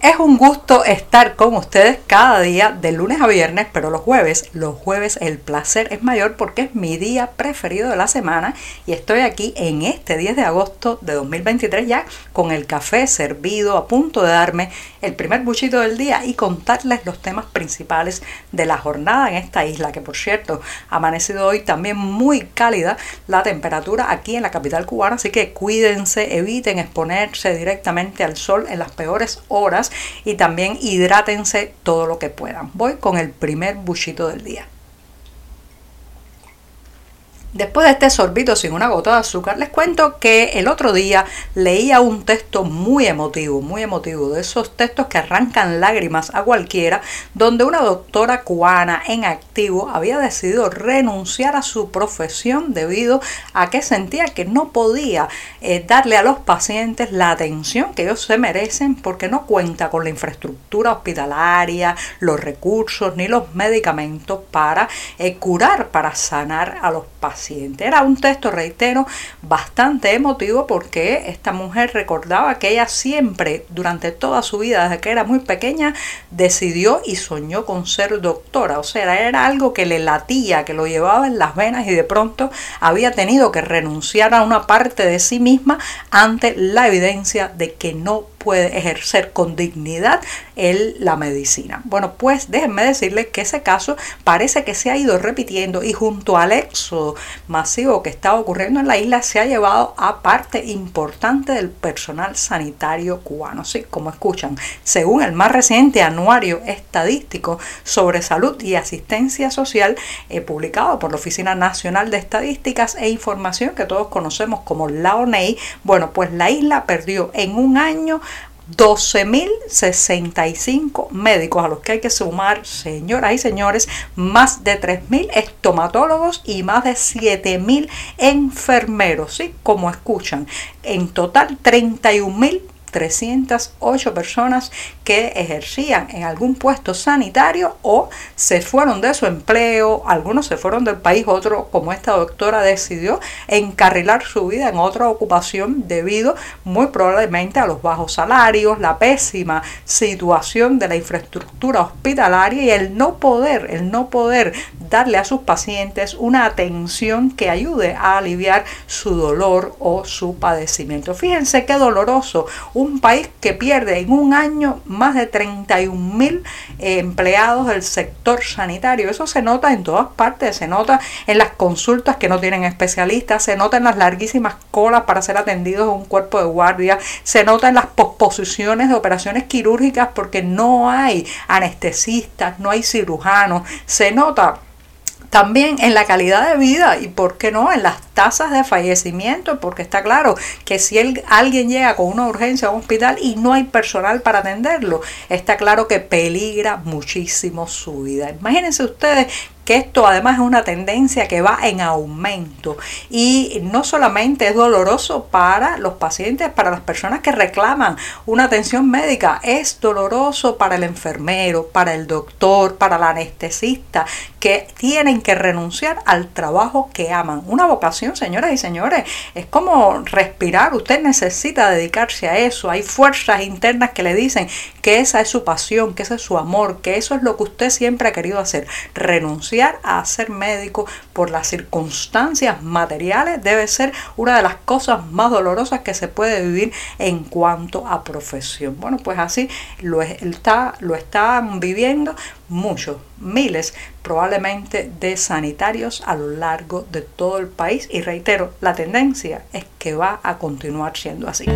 Es un gusto estar con ustedes cada día de lunes a viernes, pero los jueves, los jueves el placer es mayor porque es mi día preferido de la semana y estoy aquí en este 10 de agosto de 2023 ya con el café servido a punto de darme el primer buchito del día y contarles los temas principales de la jornada en esta isla, que por cierto ha amanecido hoy también muy cálida la temperatura aquí en la capital cubana, así que cuídense, eviten exponerse directamente al sol en las peores horas y también hidrátense todo lo que puedan. Voy con el primer buchito del día. Después de este sorbito sin una gota de azúcar, les cuento que el otro día leía un texto muy emotivo, muy emotivo, de esos textos que arrancan lágrimas a cualquiera, donde una doctora cubana en activo había decidido renunciar a su profesión debido a que sentía que no podía eh, darle a los pacientes la atención que ellos se merecen porque no cuenta con la infraestructura hospitalaria, los recursos ni los medicamentos para eh, curar, para sanar a los pacientes. Era un texto, reitero, bastante emotivo porque esta mujer recordaba que ella siempre, durante toda su vida, desde que era muy pequeña, decidió y soñó con ser doctora. O sea, era algo que le latía, que lo llevaba en las venas y de pronto había tenido que renunciar a una parte de sí misma ante la evidencia de que no puede ejercer con dignidad el, la medicina. Bueno, pues déjenme decirles que ese caso parece que se ha ido repitiendo y junto al éxodo masivo que está ocurriendo en la isla se ha llevado a parte importante del personal sanitario cubano. Sí, como escuchan, según el más reciente anuario estadístico sobre salud y asistencia social eh, publicado por la Oficina Nacional de Estadísticas e Información que todos conocemos como la ONEI, bueno, pues la isla perdió en un año 12.065 médicos a los que hay que sumar, señoras y señores, más de 3.000 estomatólogos y más de 7.000 enfermeros, ¿sí? Como escuchan, en total 31.000 308 personas que ejercían en algún puesto sanitario o se fueron de su empleo, algunos se fueron del país, otros como esta doctora decidió encarrilar su vida en otra ocupación debido muy probablemente a los bajos salarios, la pésima situación de la infraestructura hospitalaria y el no poder, el no poder darle a sus pacientes una atención que ayude a aliviar su dolor o su padecimiento. Fíjense qué doloroso un país que pierde en un año más de 31 mil eh, empleados del sector sanitario. Eso se nota en todas partes, se nota en las consultas que no tienen especialistas, se nota en las larguísimas colas para ser atendidos en un cuerpo de guardia, se nota en las posposiciones de operaciones quirúrgicas porque no hay anestesistas, no hay cirujanos, se nota también en la calidad de vida y, ¿por qué no?, en las tasas de fallecimiento, porque está claro que si alguien llega con una urgencia a un hospital y no hay personal para atenderlo, está claro que peligra muchísimo su vida. Imagínense ustedes que esto además es una tendencia que va en aumento y no solamente es doloroso para los pacientes, para las personas que reclaman una atención médica, es doloroso para el enfermero, para el doctor, para el anestesista, que tienen que renunciar al trabajo que aman. Una vocación, señoras y señores, es como respirar, usted necesita dedicarse a eso, hay fuerzas internas que le dicen que esa es su pasión, que ese es su amor, que eso es lo que usted siempre ha querido hacer, renunciar a ser médico por las circunstancias materiales debe ser una de las cosas más dolorosas que se puede vivir en cuanto a profesión. Bueno, pues así lo, está, lo están viviendo muchos, miles probablemente de sanitarios a lo largo de todo el país y reitero, la tendencia es que va a continuar siendo así.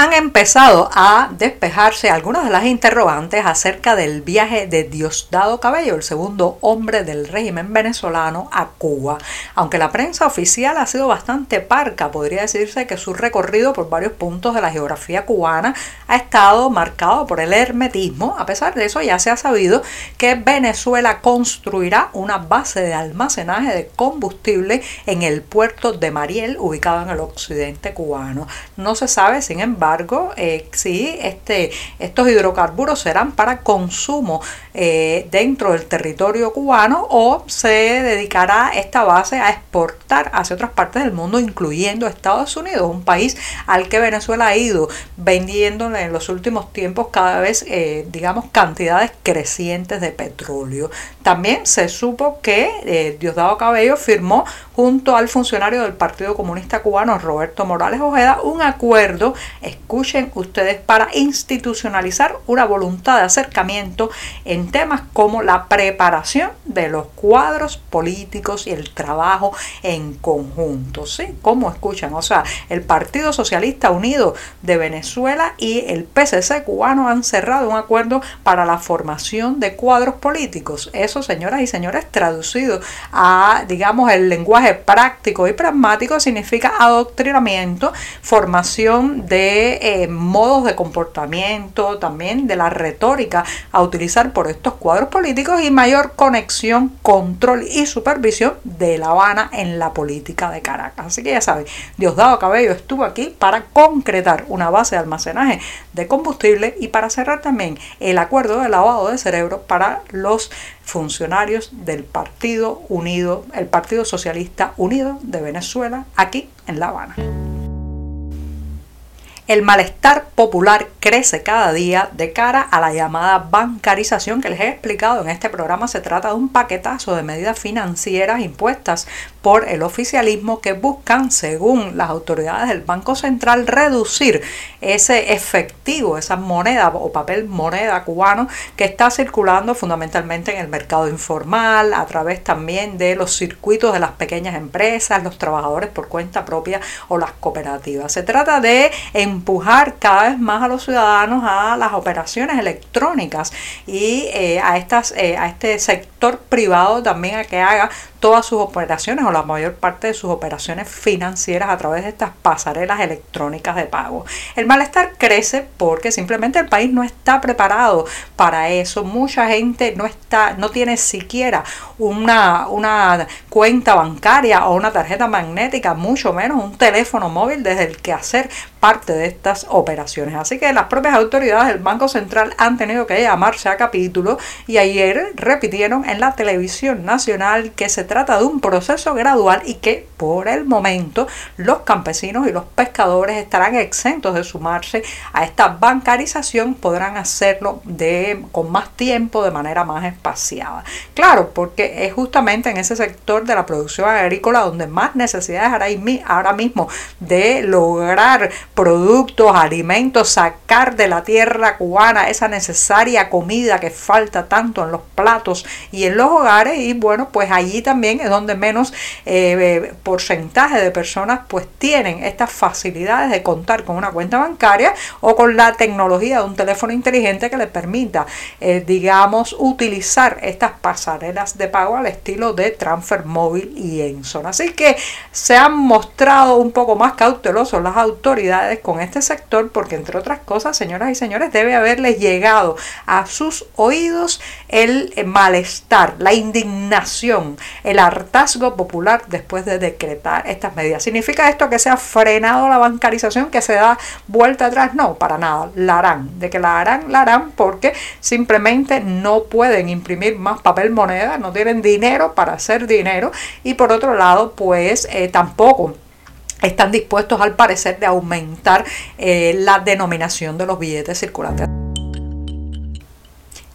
Han empezado a despejarse algunas de las interrogantes acerca del viaje de Diosdado Cabello, el segundo hombre del régimen venezolano, a Cuba. Aunque la prensa oficial ha sido bastante parca, podría decirse que su recorrido por varios puntos de la geografía cubana ha estado marcado por el hermetismo. A pesar de eso, ya se ha sabido que Venezuela construirá una base de almacenaje de combustible en el puerto de Mariel, ubicado en el occidente cubano. No se sabe, sin embargo, eh, sí, este, estos hidrocarburos serán para consumo eh, dentro del territorio cubano o se dedicará esta base a exportar hacia otras partes del mundo, incluyendo Estados Unidos, un país al que Venezuela ha ido vendiendo en los últimos tiempos cada vez, eh, digamos, cantidades crecientes de petróleo. También se supo que Diosdado Cabello firmó junto al funcionario del Partido Comunista Cubano, Roberto Morales Ojeda, un acuerdo escuchen ustedes, para institucionalizar una voluntad de acercamiento en temas como la preparación de los cuadros políticos y el trabajo en conjunto. ¿Sí? ¿Cómo escuchan? O sea, el Partido Socialista Unido de Venezuela y el PCC cubano han cerrado un acuerdo para la formación de cuadros políticos. Eso, señoras y señores, traducido a, digamos, el lenguaje práctico y pragmático, significa adoctrinamiento, formación de eh, modos de comportamiento, también de la retórica a utilizar por estos cuadros políticos y mayor conexión, control y supervisión de La Habana en la política de Caracas. Así que ya saben, Diosdado Cabello estuvo aquí para concretar una base de almacenaje de combustible y para cerrar también el acuerdo de lavado de cerebro para los funcionarios del Partido Unido, el Partido Socialista Unido de Venezuela, aquí en La Habana. El malestar popular crece cada día de cara a la llamada bancarización que les he explicado en este programa. Se trata de un paquetazo de medidas financieras impuestas por el oficialismo que buscan, según las autoridades del Banco Central, reducir ese efectivo, esa moneda o papel moneda cubano que está circulando fundamentalmente en el mercado informal, a través también de los circuitos de las pequeñas empresas, los trabajadores por cuenta propia o las cooperativas. Se trata de empujar cada vez más a los ciudadanos a las operaciones electrónicas y eh, a, estas, eh, a este sector privado también a que haga todas sus operaciones la mayor parte de sus operaciones financieras a través de estas pasarelas electrónicas de pago. El malestar crece porque simplemente el país no está preparado para eso. Mucha gente no está, no tiene siquiera una, una cuenta bancaria o una tarjeta magnética, mucho menos un teléfono móvil desde el que hacer parte de estas operaciones. Así que las propias autoridades del Banco Central han tenido que llamarse a capítulo y ayer repitieron en la televisión nacional que se trata de un proceso gradual y que por el momento los campesinos y los pescadores estarán exentos de sumarse a esta bancarización, podrán hacerlo de, con más tiempo, de manera más espaciada. Claro, porque es justamente en ese sector de la producción agrícola donde más necesidades ahora mismo de lograr productos, alimentos, sacar de la tierra cubana esa necesaria comida que falta tanto en los platos y en los hogares y bueno, pues allí también es donde menos eh, porcentaje de personas pues tienen estas facilidades de contar con una cuenta bancaria o con la tecnología de un teléfono inteligente que les permita, eh, digamos, utilizar estas pasarelas de pago al estilo de Transfer Móvil y Enson. Así que se han mostrado un poco más cautelosos las autoridades con este sector porque entre otras cosas, señoras y señores, debe haberles llegado a sus oídos el malestar, la indignación, el hartazgo popular después de estas medidas. ¿Significa esto que se ha frenado la bancarización, que se da vuelta atrás? No, para nada, la harán. De que la harán, la harán porque simplemente no pueden imprimir más papel moneda, no tienen dinero para hacer dinero y por otro lado, pues eh, tampoco están dispuestos al parecer de aumentar eh, la denominación de los billetes circulantes.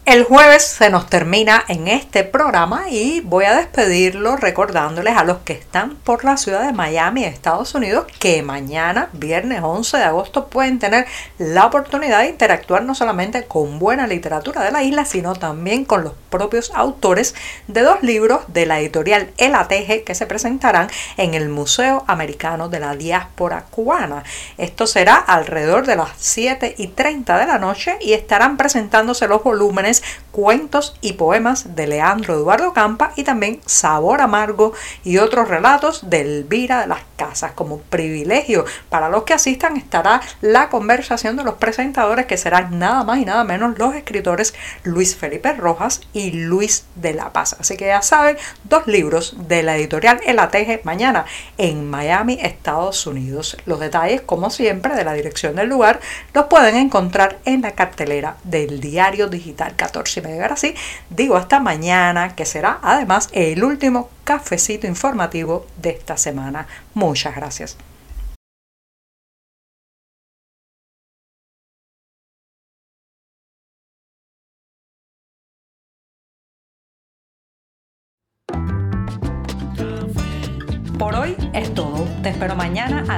El jueves se nos termina en este programa y voy a despedirlo recordándoles a los que están por la ciudad de Miami, Estados Unidos, que mañana, viernes 11 de agosto, pueden tener la oportunidad de interactuar no solamente con buena literatura de la isla, sino también con los propios autores de dos libros de la editorial El Ateje que se presentarán en el Museo Americano de la Diáspora Cubana. Esto será alrededor de las 7 y 30 de la noche y estarán presentándose los volúmenes guys. Cuentos y poemas de Leandro Eduardo Campa y también Sabor Amargo y otros relatos de Elvira de las Casas. Como privilegio para los que asistan estará la conversación de los presentadores que serán nada más y nada menos los escritores Luis Felipe Rojas y Luis de la Paz. Así que ya saben, dos libros de la editorial El Ateje mañana en Miami, Estados Unidos. Los detalles, como siempre, de la dirección del lugar los pueden encontrar en la cartelera del diario digital 14 y media. Ahora sí, digo hasta mañana, que será además el último cafecito informativo de esta semana. Muchas gracias.